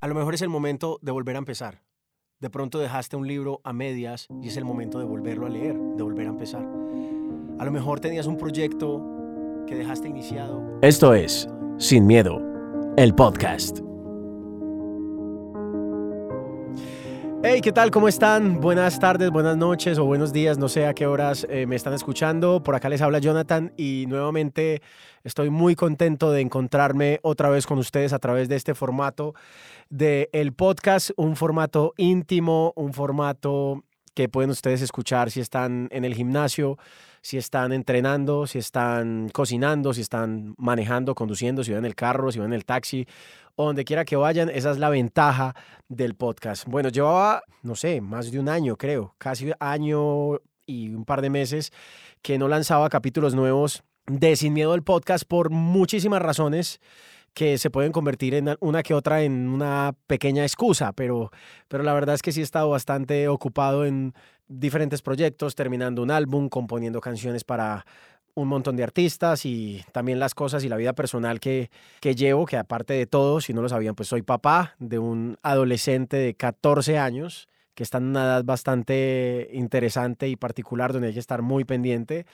A lo mejor es el momento de volver a empezar. De pronto dejaste un libro a medias y es el momento de volverlo a leer, de volver a empezar. A lo mejor tenías un proyecto que dejaste iniciado. Esto es Sin Miedo, el podcast. Hey, ¿qué tal? ¿Cómo están? Buenas tardes, buenas noches o buenos días, no sé a qué horas eh, me están escuchando. Por acá les habla Jonathan y nuevamente estoy muy contento de encontrarme otra vez con ustedes a través de este formato de el podcast, un formato íntimo, un formato que pueden ustedes escuchar si están en el gimnasio, si están entrenando, si están cocinando, si están manejando, conduciendo, si van en el carro, si van en el taxi o donde quiera que vayan. Esa es la ventaja del podcast. Bueno, llevaba, no sé, más de un año, creo, casi año y un par de meses que no lanzaba capítulos nuevos de Sin Miedo al podcast por muchísimas razones que se pueden convertir en una que otra en una pequeña excusa, pero, pero la verdad es que sí he estado bastante ocupado en diferentes proyectos, terminando un álbum, componiendo canciones para un montón de artistas y también las cosas y la vida personal que, que llevo, que aparte de todo, si no lo sabían, pues soy papá de un adolescente de 14 años que está en una edad bastante interesante y particular donde hay que estar muy pendiente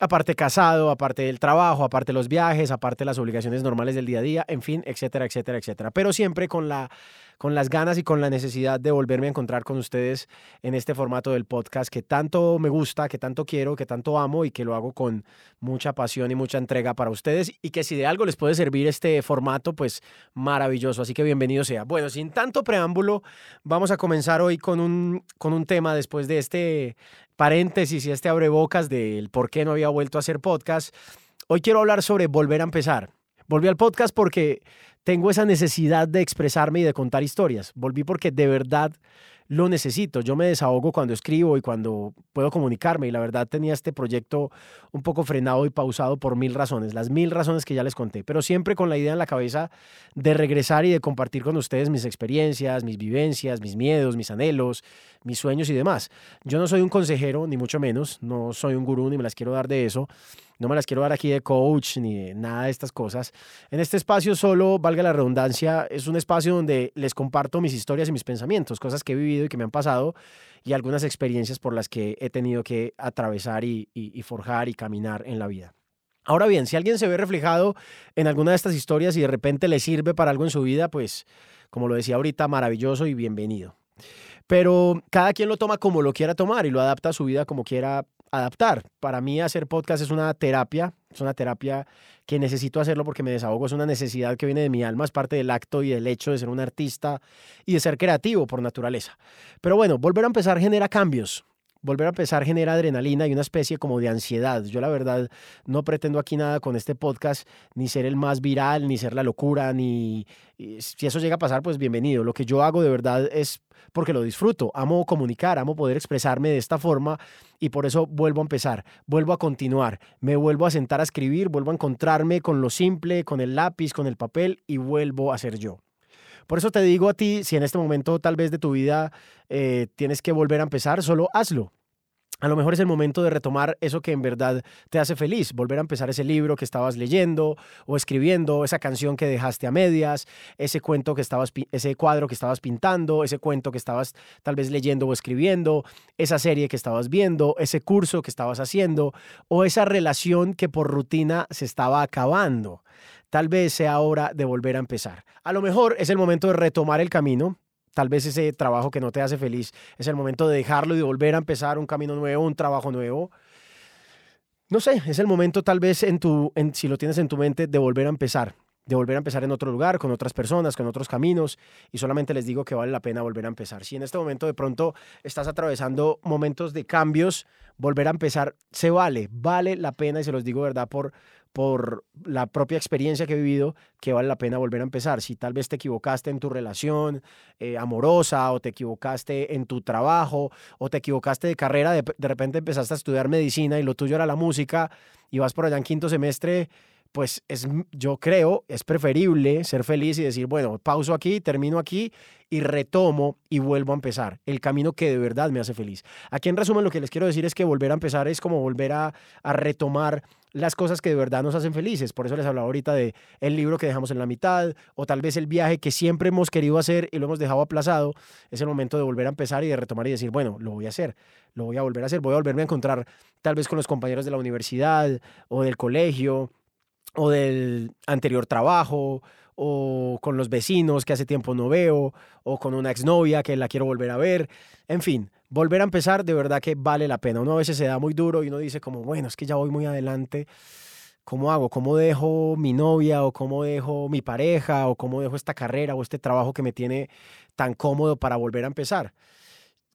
aparte casado, aparte del trabajo, aparte los viajes, aparte las obligaciones normales del día a día, en fin, etcétera, etcétera, etcétera. Pero siempre con, la, con las ganas y con la necesidad de volverme a encontrar con ustedes en este formato del podcast que tanto me gusta, que tanto quiero, que tanto amo y que lo hago con mucha pasión y mucha entrega para ustedes y que si de algo les puede servir este formato, pues maravilloso. Así que bienvenido sea. Bueno, sin tanto preámbulo, vamos a comenzar hoy con un, con un tema después de este paréntesis y este abrebocas del por qué no había vuelto a hacer podcast. Hoy quiero hablar sobre volver a empezar. Volví al podcast porque tengo esa necesidad de expresarme y de contar historias. Volví porque de verdad lo necesito. Yo me desahogo cuando escribo y cuando puedo comunicarme y la verdad tenía este proyecto un poco frenado y pausado por mil razones, las mil razones que ya les conté, pero siempre con la idea en la cabeza de regresar y de compartir con ustedes mis experiencias, mis vivencias, mis miedos, mis anhelos, mis sueños y demás. Yo no soy un consejero, ni mucho menos, no soy un gurú, ni me las quiero dar de eso. No me las quiero dar aquí de coach ni de nada de estas cosas. En este espacio solo, valga la redundancia, es un espacio donde les comparto mis historias y mis pensamientos, cosas que he vivido y que me han pasado y algunas experiencias por las que he tenido que atravesar y, forjar y caminar en la vida. Ahora bien, si alguien se ve reflejado en alguna de estas historias y de repente le sirve para algo en su vida, pues como lo decía ahorita, maravilloso y bienvenido. Pero cada quien lo toma como lo quiera tomar y lo adapta a su vida como quiera adaptar. Para mí hacer podcast es una terapia, es una terapia que necesito hacerlo porque me desahogo, es una necesidad que viene de mi alma, es parte del acto y del hecho de ser un artista y de ser creativo por naturaleza. Pero bueno, volver a empezar genera cambios. Volver a empezar genera adrenalina y una especie como de ansiedad. Yo la verdad no pretendo aquí nada con este podcast, ni ser el más viral, ni ser la locura, ni si eso llega a pasar, pues bienvenido. Lo que yo hago de verdad es porque lo disfruto, amo comunicar, amo poder expresarme de esta forma y por eso vuelvo a empezar, vuelvo a continuar, me vuelvo a sentar a escribir, vuelvo a encontrarme con lo simple, con el lápiz, con el papel y vuelvo a ser yo. Por eso te digo a ti, si en este momento tal vez de tu vida eh, tienes que volver a empezar, solo hazlo. A lo mejor es el momento de retomar eso que en verdad te hace feliz, volver a empezar ese libro que estabas leyendo o escribiendo, esa canción que dejaste a medias, ese cuento que estabas ese cuadro que estabas pintando, ese cuento que estabas tal vez leyendo o escribiendo, esa serie que estabas viendo, ese curso que estabas haciendo o esa relación que por rutina se estaba acabando. Tal vez sea hora de volver a empezar. A lo mejor es el momento de retomar el camino, Tal vez ese trabajo que no te hace feliz es el momento de dejarlo y de volver a empezar un camino nuevo, un trabajo nuevo. No sé, es el momento tal vez en tu, en, si lo tienes en tu mente, de volver a empezar, de volver a empezar en otro lugar, con otras personas, con otros caminos, y solamente les digo que vale la pena volver a empezar. Si en este momento de pronto estás atravesando momentos de cambios, volver a empezar se vale, vale la pena, y se los digo verdad por, por la propia experiencia que he vivido que vale la pena volver a empezar. Si tal vez te equivocaste en tu relación eh, amorosa o te equivocaste en tu trabajo o te equivocaste de carrera, de, de repente empezaste a estudiar medicina y lo tuyo era la música y vas por allá en quinto semestre pues es, yo creo, es preferible ser feliz y decir, bueno, pauso aquí, termino aquí y retomo y vuelvo a empezar. El camino que de verdad me hace feliz. Aquí en resumen lo que les quiero decir es que volver a empezar es como volver a, a retomar las cosas que de verdad nos hacen felices. Por eso les hablaba ahorita de el libro que dejamos en la mitad o tal vez el viaje que siempre hemos querido hacer y lo hemos dejado aplazado. Es el momento de volver a empezar y de retomar y decir, bueno, lo voy a hacer, lo voy a volver a hacer, voy a volverme a encontrar tal vez con los compañeros de la universidad o del colegio o del anterior trabajo, o con los vecinos que hace tiempo no veo, o con una exnovia que la quiero volver a ver. En fin, volver a empezar de verdad que vale la pena. Uno a veces se da muy duro y uno dice como, bueno, es que ya voy muy adelante. ¿Cómo hago? ¿Cómo dejo mi novia o cómo dejo mi pareja o cómo dejo esta carrera o este trabajo que me tiene tan cómodo para volver a empezar?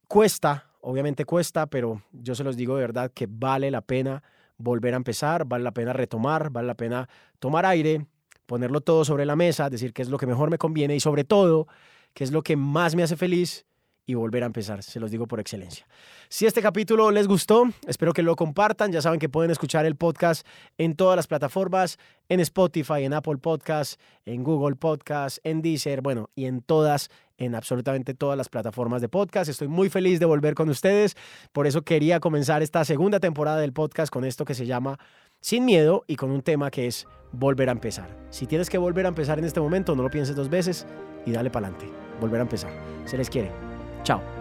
Cuesta, obviamente cuesta, pero yo se los digo de verdad que vale la pena volver a empezar, vale la pena retomar, vale la pena tomar aire, ponerlo todo sobre la mesa, decir qué es lo que mejor me conviene y sobre todo qué es lo que más me hace feliz y volver a empezar, se los digo por excelencia. Si este capítulo les gustó, espero que lo compartan, ya saben que pueden escuchar el podcast en todas las plataformas, en Spotify, en Apple Podcasts, en Google Podcasts, en Deezer, bueno, y en todas en absolutamente todas las plataformas de podcast. Estoy muy feliz de volver con ustedes. Por eso quería comenzar esta segunda temporada del podcast con esto que se llama Sin Miedo y con un tema que es volver a empezar. Si tienes que volver a empezar en este momento, no lo pienses dos veces y dale para adelante. Volver a empezar. Se les quiere. Chao.